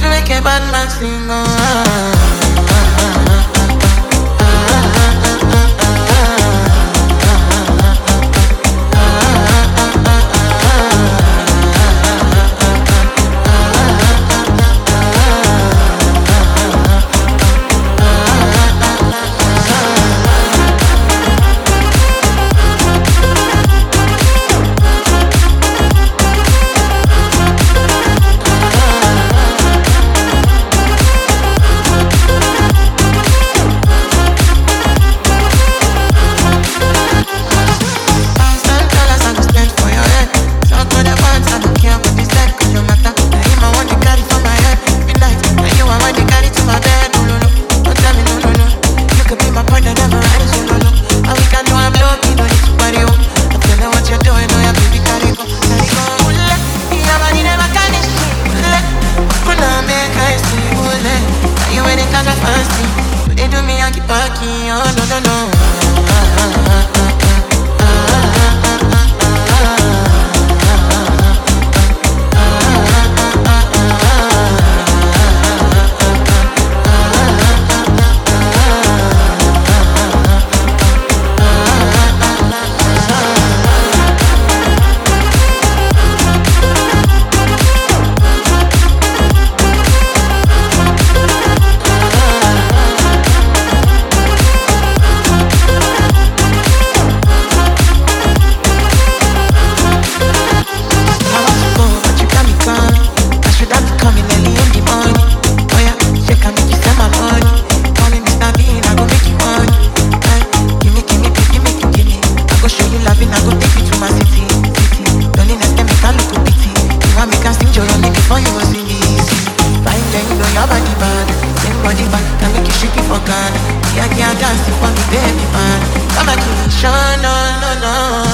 make a bad man sing. Oh. fancy. They do me a keep oh, no, no, no. body back and make you shake it for God. Yeah, yeah, dance if I'm baby man. Come and shine, no, no, no.